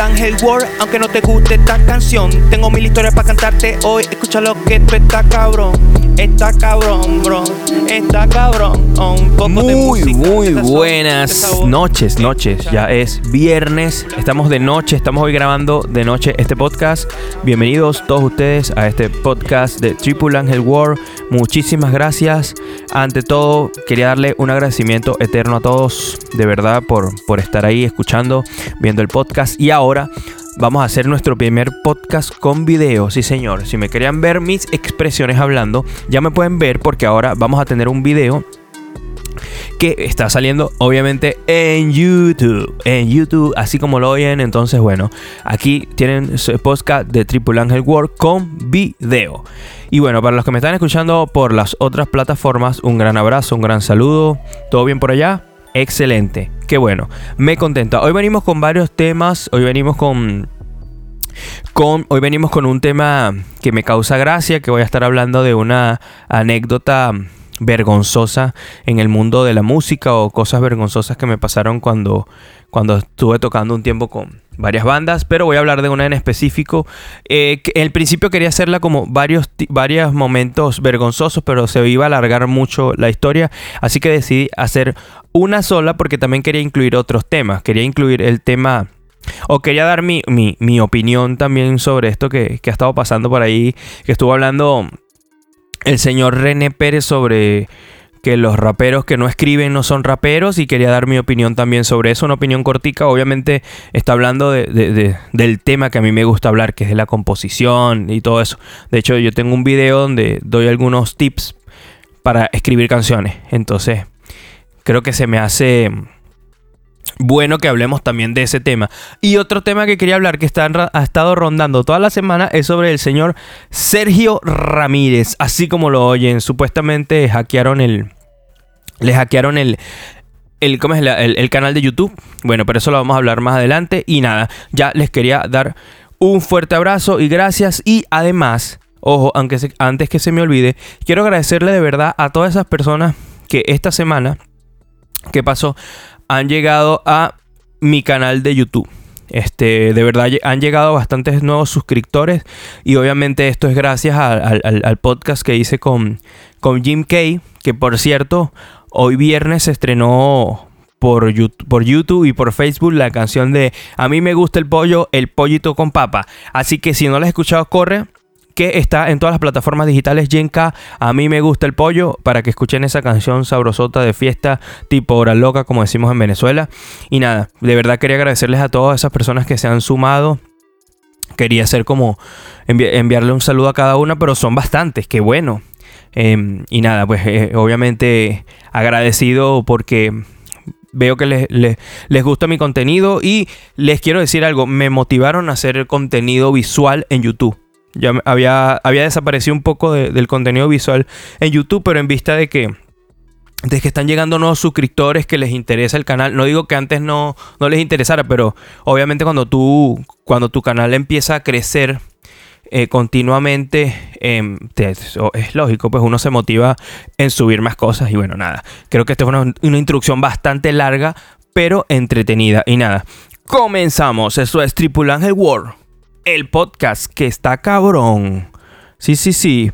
Angel World, aunque no te guste esta canción. Tengo mil historias para cantarte hoy. Escucha lo que tú está cabrón. Está cabrón, bro. Está cabrón. Un poco muy, de música, muy de buenas noches, noches. Ya es viernes. Estamos de noche. Estamos hoy grabando de noche este podcast. Bienvenidos todos ustedes a este podcast de Triple Angel World. Muchísimas gracias. Ante todo, quería darle un agradecimiento eterno a todos, de verdad, por, por estar ahí escuchando, viendo el podcast. Y ahora vamos a hacer nuestro primer podcast con video. Sí, señor. Si me querían ver mis expresiones hablando, ya me pueden ver porque ahora vamos a tener un video que está saliendo obviamente en YouTube. En YouTube, así como lo oyen. Entonces, bueno, aquí tienen su podcast de Triple Angel World con video. Y bueno, para los que me están escuchando por las otras plataformas, un gran abrazo, un gran saludo. ¿Todo bien por allá? Excelente. Qué bueno. Me contenta. Hoy venimos con varios temas. Hoy venimos con con, hoy venimos con un tema que me causa gracia, que voy a estar hablando de una anécdota vergonzosa en el mundo de la música o cosas vergonzosas que me pasaron cuando, cuando estuve tocando un tiempo con varias bandas, pero voy a hablar de una en específico. Eh, que al principio quería hacerla como varios, varios momentos vergonzosos, pero se iba a alargar mucho la historia, así que decidí hacer una sola porque también quería incluir otros temas. Quería incluir el tema o quería dar mi, mi- mi opinión también sobre esto que ha estado pasando por ahí. Que estuvo hablando el señor René Pérez sobre que los raperos que no escriben no son raperos. Y quería dar mi opinión también sobre eso. Una opinión cortica. Obviamente está hablando de- de- de- del tema que a mí me gusta hablar, que es de la composición y todo eso. De hecho, yo tengo un video donde doy algunos tips para escribir canciones. Entonces, creo que se me hace bueno que hablemos también de ese tema. Y otro tema que quería hablar que está ha estado rondando toda la semana es sobre el señor Sergio Ramírez. Así como lo oyen, supuestamente hackearon el. Le hackearon el. El, ¿cómo es el, el canal de YouTube. Bueno, pero eso lo vamos a hablar más adelante. Y nada, ya les quería dar un fuerte abrazo y gracias. Y además, ojo, aunque se- antes que se me olvide, quiero agradecerle de verdad a todas esas personas que esta semana que pasó han llegado a mi canal de YouTube. Este, de verdad han llegado bastantes nuevos suscriptores y obviamente esto es gracias al- al podcast que hice con, con Jim Kay, que por cierto, hoy viernes se estrenó por YouTube, por YouTube y por Facebook la canción de A mí me gusta el pollo, el pollito con papa. Así que si no la has escuchado, corre, que está en todas las plataformas digitales Yenka, a mí me gusta el pollo, para que escuchen esa canción sabrosota de fiesta, tipo hora loca, como decimos en Venezuela. Y nada, de verdad quería agradecerles a todas esas personas que se han sumado. Quería hacer como envi- enviarle un saludo a cada una, pero son bastantes, qué bueno. Em, y nada, pues eh, obviamente agradecido porque veo que les, les- les gusta mi contenido y les quiero decir algo, me motivaron a hacer contenido visual en YouTube. Ya había, había desaparecido un poco de- del contenido visual en YouTube, pero en vista de que, de que están llegando nuevos suscriptores que les interesa el canal. No digo que antes no, no les interesara, pero obviamente cuando tú, cuando tu canal empieza a crecer eh, continuamente, te- o- es lógico, pues uno se motiva en subir más cosas. Y bueno, nada. Creo que esta fue una, una introducción bastante larga, pero entretenida. Y nada, comenzamos. Eso es Triple Angel World el podcast que está cabrón. Sí, sí, sí.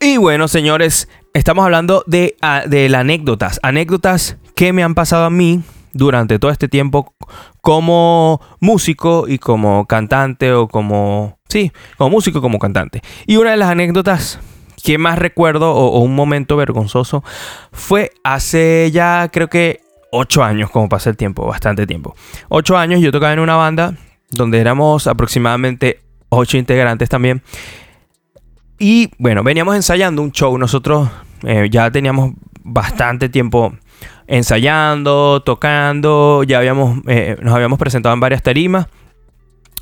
Y bueno, señores, estamos hablando de, ah, de anécdotas. Anécdotas que me han pasado a mí durante todo este tiempo como músico y como cantante o como... Sí, como músico y como cantante. Y una de las anécdotas que más recuerdo o, o un momento vergonzoso fue hace ya creo que ocho años, como pasa el tiempo, bastante tiempo. Ocho años yo tocaba en una banda donde éramos aproximadamente ocho integrantes también. Y bueno, veníamos ensayando un show. Nosotros eh, ya teníamos bastante tiempo ensayando, tocando. Ya habíamos, eh, nos habíamos presentado en varias tarimas.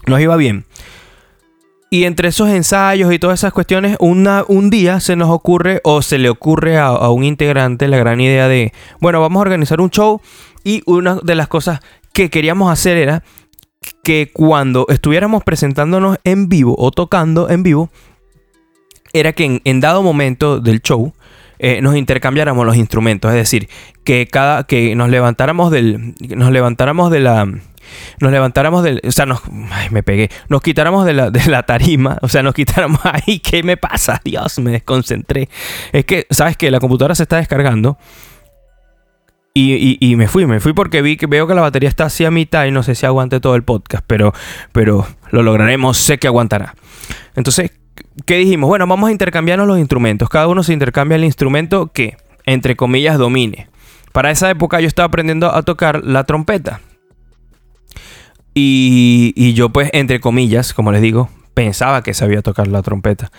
Nos iba bien. Y entre esos ensayos y todas esas cuestiones, un día se nos ocurre o se le ocurre a un integrante la gran idea de, bueno, vamos a organizar un show. Y una de las cosas que queríamos hacer era que cuando estuviéramos presentándonos en vivo o tocando en vivo, era que en, dado momento del show eh, nos intercambiáramos los instrumentos. Es decir, que cada. que nos levantáramos del. Nos levantáramos de la. nos levantáramos del. O sea, nos. Ay, me pegué. Nos quitáramos de la, de la tarima. O sea, nos quitáramos ahí. ¿Qué me pasa? Dios, me desconcentré. Es que, ¿sabes qué? La computadora se está descargando. Y, me fui, me fui porque vi que veo que la batería está así a mitad y no sé si aguante todo el podcast, pero, pero lo lograremos, sé que aguantará. Entonces, ¿qué dijimos? Bueno, vamos a intercambiarnos los instrumentos. Cada uno se intercambia el instrumento que, entre comillas, domine. Para esa época yo estaba aprendiendo a tocar la trompeta. Y, yo pues, entre comillas, como les digo, pensaba que sabía tocar la trompeta.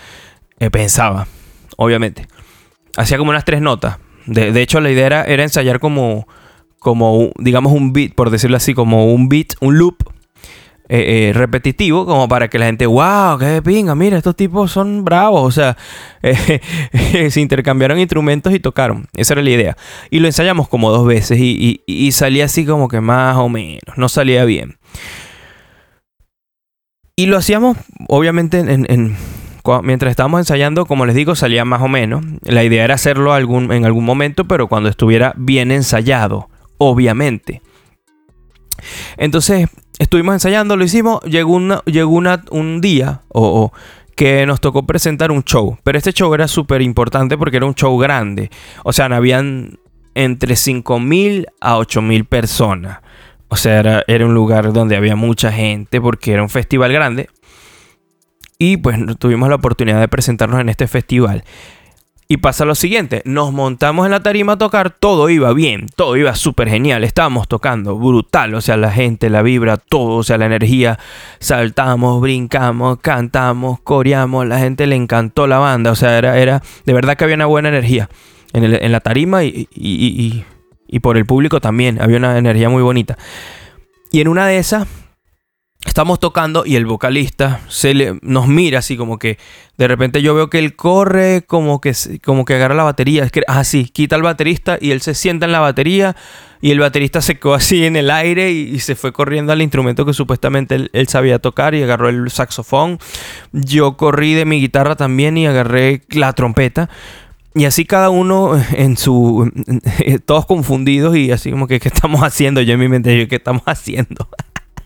Eh, pensaba, obviamente. Hacía como unas tres notas. De, hecho, la idea era, ensayar como, como, digamos, un beat, por decirlo así, como un beat, un loop eh, eh, repetitivo, como para que la gente, wow, qué pinga, mira, estos tipos son bravos. O sea, se intercambiaron instrumentos y tocaron. Esa era la idea. Y lo ensayamos como dos veces y, y salía así como que más o menos, no salía bien. Y lo hacíamos, obviamente, en, mientras estábamos ensayando, como les digo, salía más o menos. La idea era hacerlo algún, en algún momento, pero cuando estuviera bien ensayado, obviamente. Entonces, estuvimos ensayando, lo hicimos, llegó, un día o, que nos tocó presentar un show. Pero este show era súper importante porque era un show grande. O sea, habían entre 5.000 a 8.000 personas. O sea, era, un lugar donde había mucha gente porque era un festival grande. Y pues tuvimos la oportunidad de presentarnos en este festival. Y pasa lo siguiente, nos montamos en la tarima a tocar, todo iba bien, todo iba súper genial, estábamos tocando brutal, o sea, la gente, la vibra, todo, o sea, la energía, saltamos, brincamos, cantamos, coreamos, la gente le encantó la banda, o sea, era, era de verdad que había una buena energía en, la tarima y, y por el público también. Había una energía muy bonita. Y en una de esas, estamos tocando y el vocalista se le, nos mira así como que de repente yo veo que él corre como que, como que agarra la batería. Es que, ah, sí, quita al baterista y él se sienta en la batería y el baterista se quedó así en el aire y, se fue corriendo al instrumento que supuestamente él, él, sabía tocar y agarró el saxofón. Yo corrí de mi guitarra también y agarré la trompeta. Y así cada uno en su... Todos confundidos y así como que ¿qué estamos haciendo? Yo en mi mente, yo ¿qué estamos haciendo?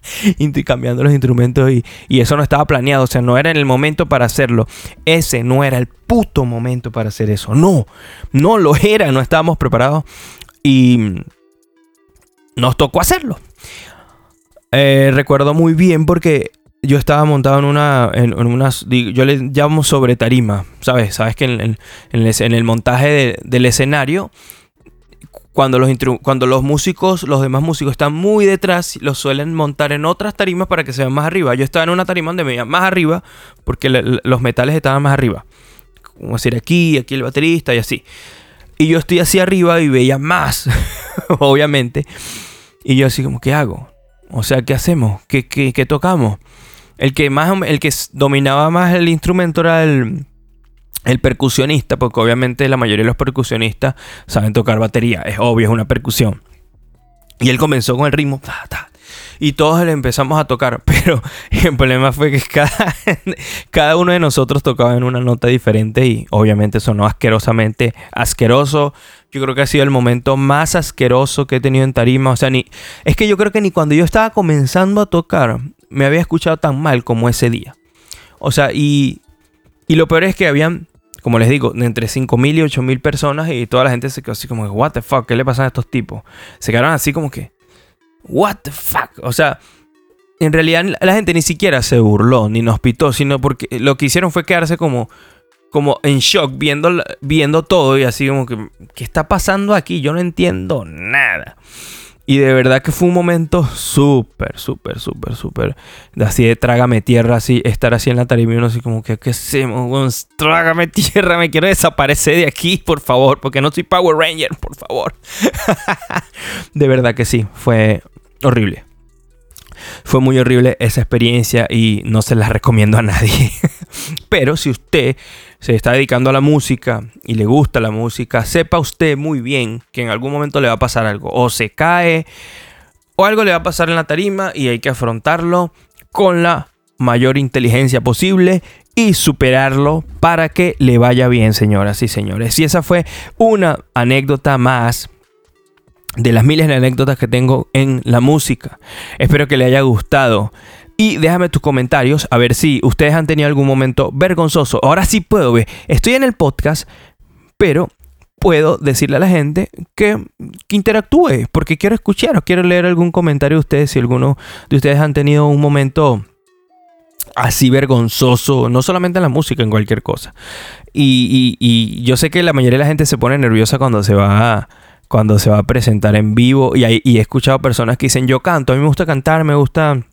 Intercambiando los instrumentos y, y, eso no estaba planeado. O sea, no era en el momento para hacerlo. Ese no era el puto momento para hacer eso. No, no lo era. No estábamos preparados. Y nos tocó hacerlo. Eh, recuerdo muy bien porque yo estaba montado en una, en, yo le llamo sobre tarima, ¿sabes? Sabes que en, el, montaje del escenario, cuando los, cuando los músicos, los demás músicos están muy detrás, los suelen montar en otras tarimas para que se vean más arriba. Yo estaba en una tarima donde me veía más arriba, porque los metales estaban más arriba. Como decir, aquí, aquí el baterista y así. Y yo estoy así arriba y veía más, obviamente. Y yo así como, ¿qué hago? O sea, ¿qué hacemos? ¿Qué, qué, qué tocamos? El que más el que dominaba más el instrumento era el, percusionista, porque obviamente la mayoría de los percusionistas saben tocar batería, es obvio, es una percusión. Y él comenzó con el ritmo, y todos le empezamos a tocar, pero el problema fue que cada, cada uno de nosotros tocaba en una nota diferente y obviamente sonó asquerosamente asqueroso. Yo creo que ha sido el momento más asqueroso que he tenido en tarima. O sea, ni. Es que yo creo que ni cuando yo estaba comenzando a tocar me había escuchado tan mal como ese día. O sea, y, y lo peor es que habían, como les digo, entre 5.000 y 8.000 personas y toda la gente se quedó así como, what the fuck, ¿qué le pasa a estos tipos? Se quedaron así como que, what the fuck. O sea, en realidad la gente ni siquiera se burló ni nos pitó, sino porque lo que hicieron fue quedarse como, como en shock viendo, viendo todo y así como que, ¿qué está pasando aquí? Yo no entiendo nada. Y de verdad que fue un momento súper, súper, súper, súper. Así de trágame tierra, así, estar así en la tarima y uno así como que, ¿qué hacemos? Trágame tierra, me quiero desaparecer de aquí, por favor, porque no soy Power Ranger, por favor. de verdad que sí, fue horrible. Fue muy horrible esa experiencia y no se la recomiendo a nadie. Pero si usted se está dedicando a la música y le gusta la música, sepa usted muy bien que en algún momento le va a pasar algo. O se cae o algo le va a pasar en la tarima y hay que afrontarlo con la mayor inteligencia posible y superarlo para que le vaya bien, señoras y señores. Y esa fue una anécdota más de las miles de anécdotas que tengo en la música. Espero que le haya gustado. Y déjame tus comentarios a ver si ustedes han tenido algún momento vergonzoso. Ahora sí puedo ver. Estoy en el podcast, pero puedo decirle a la gente que, interactúe, porque quiero escuchar o quiero leer algún comentario de ustedes si alguno de ustedes han tenido un momento así vergonzoso, no solamente en la música, en cualquier cosa. Y, yo sé que la mayoría de la gente se pone nerviosa cuando se va a, cuando se va a presentar en vivo y, y he escuchado personas que dicen yo canto, a mí me gusta cantar, me gusta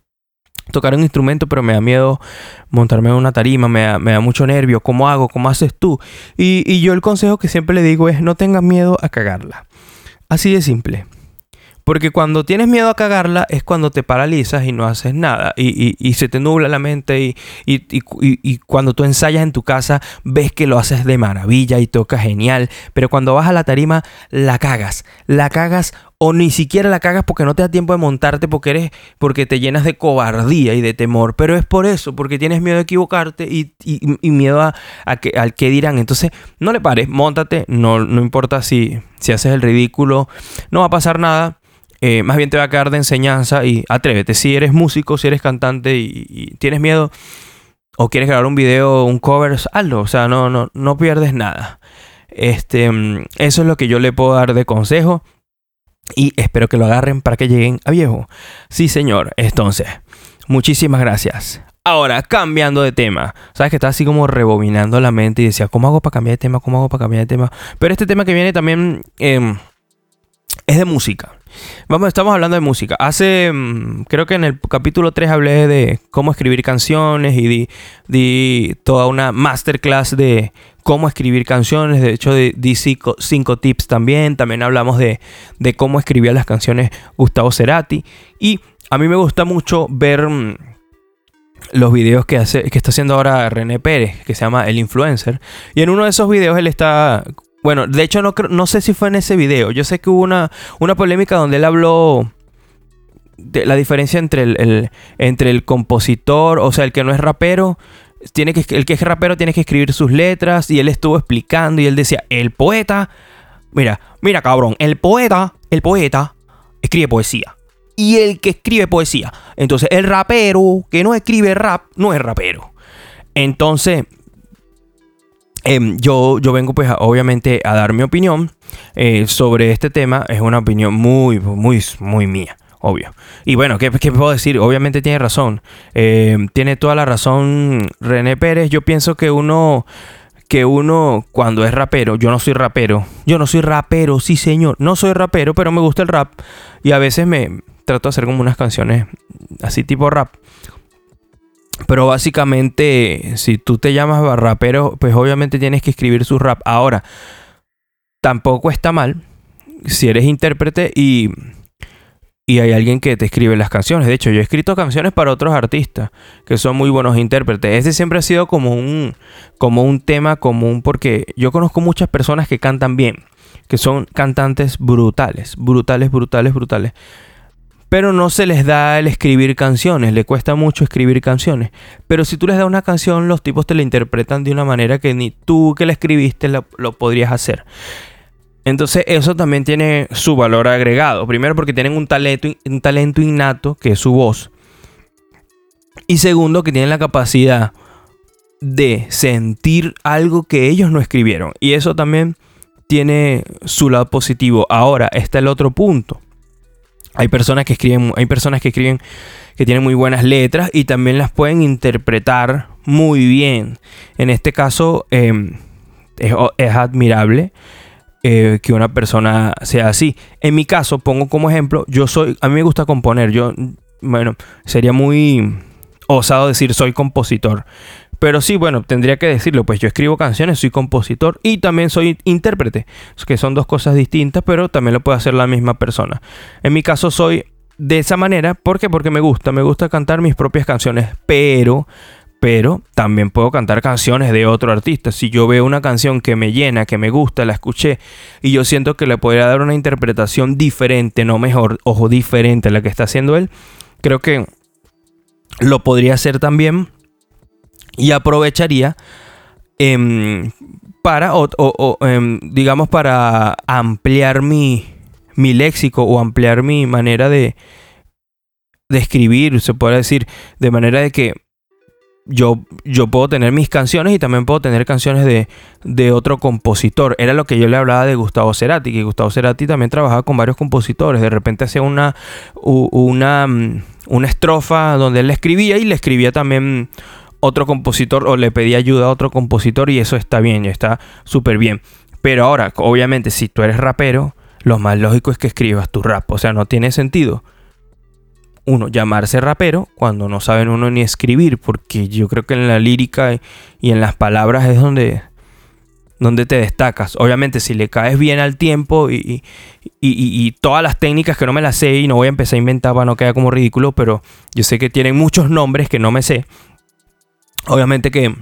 tocar un instrumento, pero me da miedo montarme en una tarima, me da, mucho nervio, ¿cómo hago? ¿Cómo haces tú? Y, y, yo el consejo que siempre le digo es no tengas miedo a cagarla. Así de simple. Porque cuando tienes miedo a cagarla es cuando te paralizas y no haces nada. Y, se te nubla la mente. Y, cuando tú ensayas en tu casa, ves que lo haces de maravilla y toca genial. Pero cuando vas a la tarima, la cagas. La cagas o ni siquiera la cagas porque no te da tiempo de montarte porque eres porque te llenas de cobardía y de temor pero es por eso porque tienes miedo de equivocarte y, miedo a, que, al que dirán entonces no le pares montate no, no importa si, si haces el ridículo no va a pasar nada eh, más bien te va a quedar de enseñanza y atrévete. Si eres músico, si eres cantante y, tienes miedo o quieres grabar un video, un cover, hazlo. O sea, no, no, no pierdes nada. Este, mm, eso es lo que yo le puedo dar de consejo. Y espero que lo agarren para que lleguen a viejo. Sí, señor. Entonces, muchísimas gracias. Ahora, cambiando de tema. Sabes que estaba así como rebobinando la mente y decía, ¿cómo hago para cambiar de tema? ¿Cómo hago para cambiar de tema? Pero este tema que viene también em, es de música. Vamos, estamos hablando de música. Hace, mm, creo que en el capítulo 3 hablé de cómo escribir canciones y di, toda una masterclass de cómo escribir canciones. De hecho, di cinco, tips también. También hablamos de, cómo escribía las canciones Gustavo Cerati. Y a mí me gusta mucho ver mm, los videos que, hace, que está haciendo ahora René Pérez, que se llama El Influencer. Y en uno de esos videos él está bueno, de hecho no, no sé si fue en ese video. Yo sé que hubo una, una polémica donde él habló de la diferencia entre el, entre el compositor, o sea, el que no es rapero, tiene que, el que es rapero tiene que escribir sus letras y él estuvo explicando y él decía, el poeta, mira, mira cabrón, el poeta, el poeta escribe poesía. Y el que escribe poesía. Entonces, el rapero que no escribe rap no es rapero. Entonces, Em, yo, yo vengo pues obviamente a dar mi opinión eh, sobre este tema. Es una opinión muy, muy, muy mía. Obvio. Y bueno, ¿qué, puedo decir? Obviamente tiene razón. Em, tiene toda la razón René Pérez. Yo pienso que uno que uno cuando es rapero, yo no soy rapero, yo no soy rapero, sí señor, no soy rapero, pero me gusta el rap y a veces me trato de hacer como unas canciones así tipo rap. Pero básicamente, si tú te llamas rapero, pues obviamente tienes que escribir su rap. Ahora, tampoco está mal si eres intérprete y, y hay alguien que te escribe las canciones. De hecho, yo he escrito canciones para otros artistas que son muy buenos intérpretes. Este siempre ha sido como un, como un tema común porque yo conozco muchas personas que cantan bien, que son cantantes brutales, brutales, brutales, brutales pero no se les da el escribir canciones, le cuesta mucho escribir canciones. Pero si tú les das una canción, los tipos te la interpretan de una manera que ni tú que la escribiste lo, podrías hacer. Entonces eso también tiene su valor agregado. Primero porque tienen un talento, un talento innato, que es su voz. Y segundo que tienen la capacidad de sentir algo que ellos no escribieron. Y eso también tiene su lado positivo. Ahora está el otro punto. Hay personas que escriben, hay personas que escriben que tienen muy buenas letras y también las pueden interpretar muy bien. En este caso em, es, admirable eh, que una persona sea así. En mi caso, pongo como ejemplo, yo soy, a mí me gusta componer. Yo, bueno, sería muy osado decir soy compositor. Pero sí, bueno, tendría que decirlo, pues yo escribo canciones, soy compositor y también soy intérprete, que son dos cosas distintas, pero también lo puede hacer la misma persona. En mi caso soy de esa manera, ¿por qué? Porque me gusta, me gusta cantar mis propias canciones, pero pero también puedo cantar canciones de otro artista. Si yo veo una canción que me llena, que me gusta, la escuché y yo siento que le podría dar una interpretación diferente, no mejor, ojo, diferente a la que está haciendo él, creo que lo podría hacer también y aprovecharía em, para, em, digamos, para ampliar mi, mi léxico o ampliar mi manera de, de escribir, se puede decir, de manera de que yo, yo puedo tener mis canciones y también puedo tener canciones de, de, otro compositor. Era lo que yo le hablaba de Gustavo Cerati, que Gustavo Cerati también trabajaba con varios compositores. De repente hacía una, una, mm, una estrofa donde él escribía y le escribía también otro compositor o le pedía ayuda a otro compositor y eso está bien, está súper bien. Pero ahora, obviamente, si tú eres rapero, lo más lógico es que escribas tu rap. O sea, no tiene sentido uno, llamarse rapero cuando no saben uno ni escribir, porque yo creo que en la lírica y en las palabras es donde, donde te destacas. Obviamente, si le caes bien al tiempo y, y, todas las técnicas que no me las sé y no voy a empezar a inventar para no quedar como ridículo, pero yo sé que tienen muchos nombres que no me sé. Obviamente que,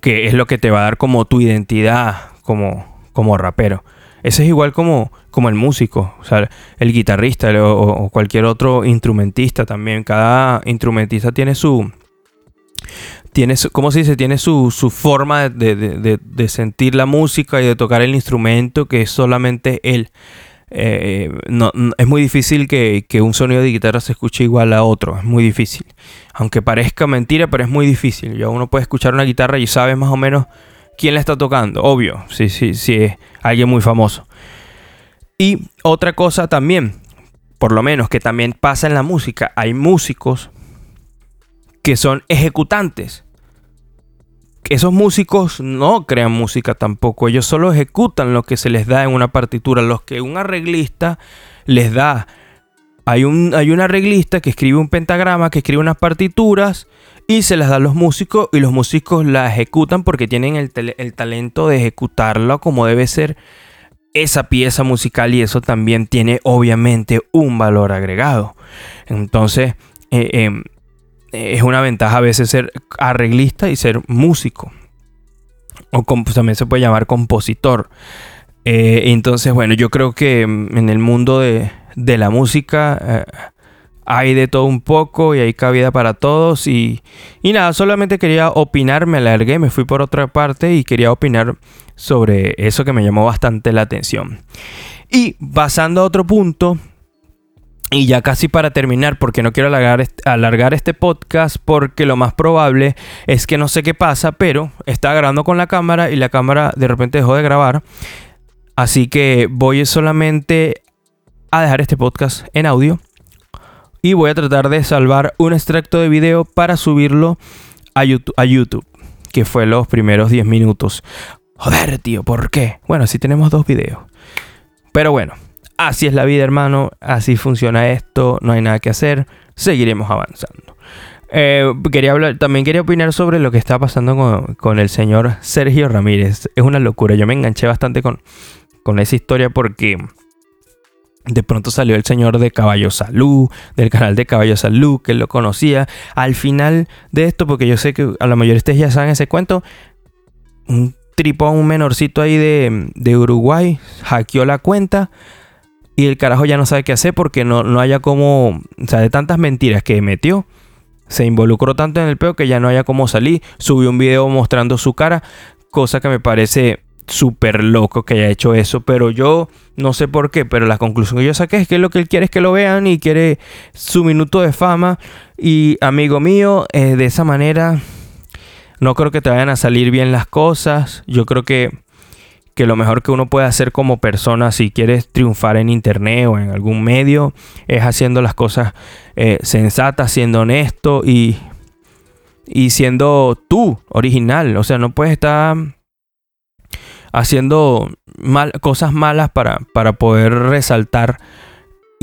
que es lo que te va a dar como tu identidad como, como rapero. Ese es igual como, como el músico, o sea, el guitarrista o, cualquier otro instrumentista también. Cada instrumentista tiene su. Tiene su, ¿Cómo se dice? Tiene su, forma de, sentir la música y de tocar el instrumento que es solamente él. Eh, no, es muy difícil que, que, un sonido de guitarra se escuche igual a otro, es muy difícil. Aunque parezca mentira, pero es muy difícil. Ya uno puede escuchar una guitarra y sabe más o menos quién la está tocando, obvio, sí, sí, sí, es alguien muy famoso. Y otra cosa también, por lo menos que también pasa en la música, hay músicos que son ejecutantes. Esos músicos no crean música tampoco, ellos solo ejecutan lo que se les da en una partitura, los que un arreglista les da. Hay un, hay un arreglista que escribe un pentagrama, que escribe unas partituras y se las da a los músicos y los músicos la ejecutan porque tienen el, talento de ejecutarla como debe ser esa pieza musical y eso también tiene obviamente un valor agregado. Entonces, eh, em, es una ventaja a veces ser arreglista y ser músico. O también se puede llamar compositor. Eh, entonces, bueno, yo creo que em, en el mundo de, la música eh, hay de todo un poco y hay cabida para todos. Y, y nada, solamente quería opinar, me alargué, me fui por otra parte y quería opinar sobre eso que me llamó bastante la atención. Y pasando a otro punto, y ya casi para terminar, porque no quiero alargar, este podcast, porque lo más probable es que no sé qué pasa, pero estaba grabando con la cámara y la cámara de repente dejó de grabar. Así que voy solamente a dejar este podcast en audio y voy a tratar de salvar un extracto de video para subirlo a YouTube, que fue los primeros 10 minutos. Joder, tío, ¿por qué? Bueno, si tenemos dos videos. Pero bueno, así es la vida, hermano, así funciona esto, no hay nada que hacer, seguiremos avanzando. Eh, quería hablar, también quería opinar sobre lo que está pasando con, con, el señor Sergio Ramírez. Es una locura, yo me enganché bastante con, con esa historia porque de pronto salió el señor de Caballo Salud, del canal de Caballo Salud, que lo conocía. Al final de esto, porque yo sé que a la mayoría de ustedes ya saben ese cuento, un tripón, un menorcito ahí de, de, Uruguay, hackeó la cuenta y el carajo ya no sabe qué hacer porque no, no haya como, o sea, de tantas mentiras que metió, se involucró tanto en el peo que ya no haya como salir. Subió un video mostrando su cara, cosa que me parece súper loco que haya hecho eso, pero yo no sé por qué, pero la conclusión que yo saqué es que lo que él quiere es que lo vean y quiere su minuto de fama. Y amigo mío, eh, de esa manera no creo que te vayan a salir bien las cosas. Yo creo que, que lo mejor que uno puede hacer como persona si quieres triunfar en internet o en algún medio es haciendo las cosas eh, sensatas, siendo honesto y, y siendo tú original. O sea, no puedes estar haciendo mal, cosas malas para, para poder resaltar.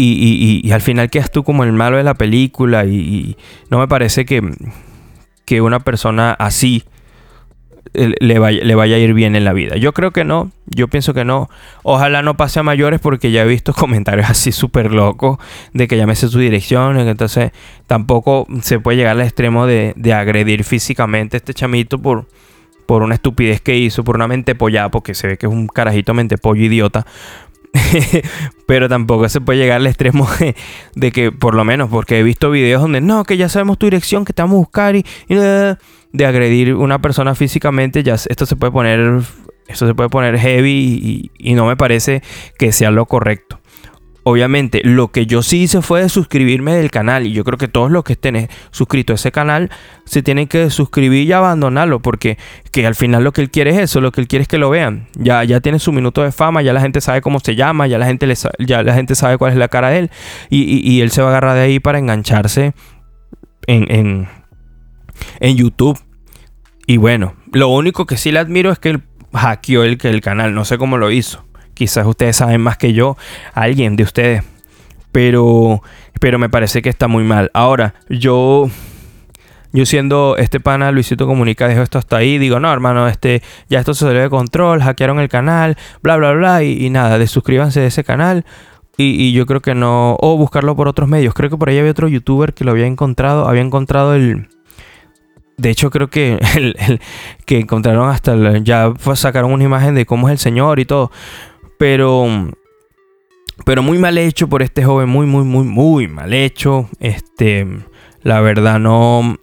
Y, al final quedas tú como el malo de la película. Y, no me parece que, que una persona así le vaya, le vaya a ir bien en la vida. Yo creo que no, yo pienso que no. Ojalá no pase a mayores porque ya he visto comentarios así súper locos de que llamese su dirección. Entonces tampoco se puede llegar al extremo de, de agredir físicamente a este chamito por, por una estupidez que hizo, por una mente pollada, porque se ve que es un carajito mente pollo idiota. pero tampoco se puede llegar al extremo de, que, por lo menos, porque he visto videos donde no, que ya sabemos tu dirección, que te vamos a buscar y, de agredir una persona físicamente, ya esto se puede poner, esto se puede poner heavy y no me parece que sea lo correcto. Obviamente, lo que yo sí hice fue suscribirme del canal. Y yo creo que todos los que estén suscritos a ese canal se tienen que suscribir y abandonarlo. Porque que al final lo que él quiere es eso. Lo que él quiere es que lo vean. Ya, ya tiene su minuto de fama. Ya la gente sabe cómo se llama. Ya la gente, le, ya la gente sabe cuál es la cara de él. Y, él se va a agarrar de ahí para engancharse en, en, en YouTube. Y bueno, lo único que sí le admiro es que él hackeó el, el canal. No sé cómo lo hizo. Quizás ustedes saben más que yo, alguien de ustedes. Pero, pero me parece que está muy mal. Ahora, yo yo siendo este pana Luisito Comunica dejo esto hasta ahí, digo, no, hermano, este, ya esto se salió de control, hackearon el canal, bla, bla, bla, y, nada, de suscríbanse de ese canal. Y, yo creo que no, o buscarlo por otros medios. Creo que por ahí había otro youtuber que lo había encontrado, había encontrado el... De hecho, creo que el, que encontraron hasta, ya sacaron una imagen de cómo es el señor y todo. Pero, pero muy mal hecho por este joven, muy, muy, muy, muy mal hecho. Este, la verdad no,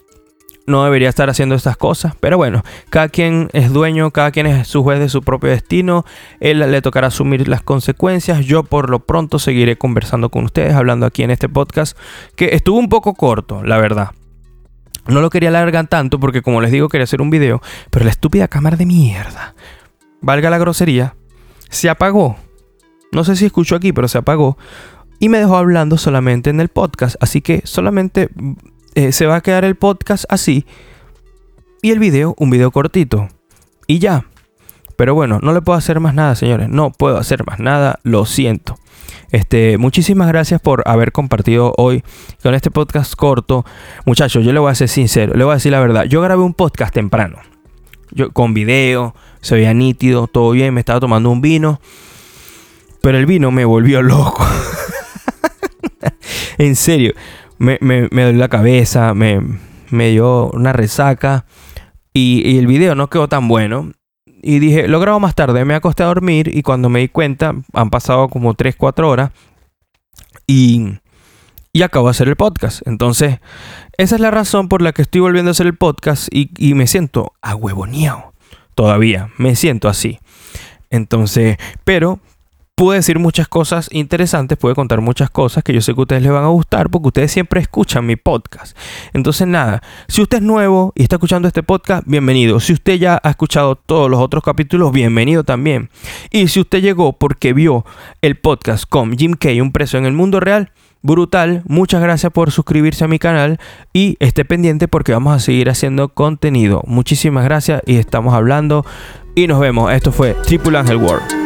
no debería estar haciendo estas cosas. Pero bueno, cada quien es dueño, cada quien es su juez de su propio destino. Él le tocará asumir las consecuencias. Yo por lo pronto seguiré conversando con ustedes, hablando aquí en este podcast, que estuvo un poco corto, la verdad. No lo quería alargar tanto porque como les digo quería hacer un video, pero la estúpida cámara de mierda, valga la grosería, se apagó. No sé si escuchó aquí, pero se apagó. Y me dejó hablando solamente en el podcast. Así que solamente eh, se va a quedar el podcast así. Y el video, un video cortito. Y ya. Pero bueno, no le puedo hacer más nada, señores. No puedo hacer más nada. Lo siento. Este, muchísimas gracias por haber compartido hoy con este podcast corto. Muchachos, yo le voy a ser sincero, le voy a decir la verdad. Yo grabé un podcast temprano. Yo, con video, se veía nítido, todo bien, me estaba tomando un vino. Pero el vino me volvió loco. en serio, me, me, me la cabeza, me, me dio una resaca. Y, el video no quedó tan bueno. Y dije, lo grabo más tarde, me acosté a dormir y cuando me di cuenta, han pasado como 3, 4 horas. Y, y acabo de hacer el podcast. Entonces, esa es la razón por la que estoy volviendo a hacer el podcast y, me siento ahuevoneado todavía. Me siento así. Entonces, pero pude decir muchas cosas interesantes, pude contar muchas cosas que yo sé que a ustedes les van a gustar porque ustedes siempre escuchan mi podcast. Entonces, nada, si usted es nuevo y está escuchando este podcast, bienvenido. Si usted ya ha escuchado todos los otros capítulos, bienvenido también. Y si usted llegó porque vio el podcast con Jim Kay, un preso en el mundo real, brutal. Muchas gracias por suscribirse a mi canal y esté pendiente porque vamos a seguir haciendo contenido. Muchísimas gracias y estamos hablando y nos vemos. Esto fue Triple Angel World.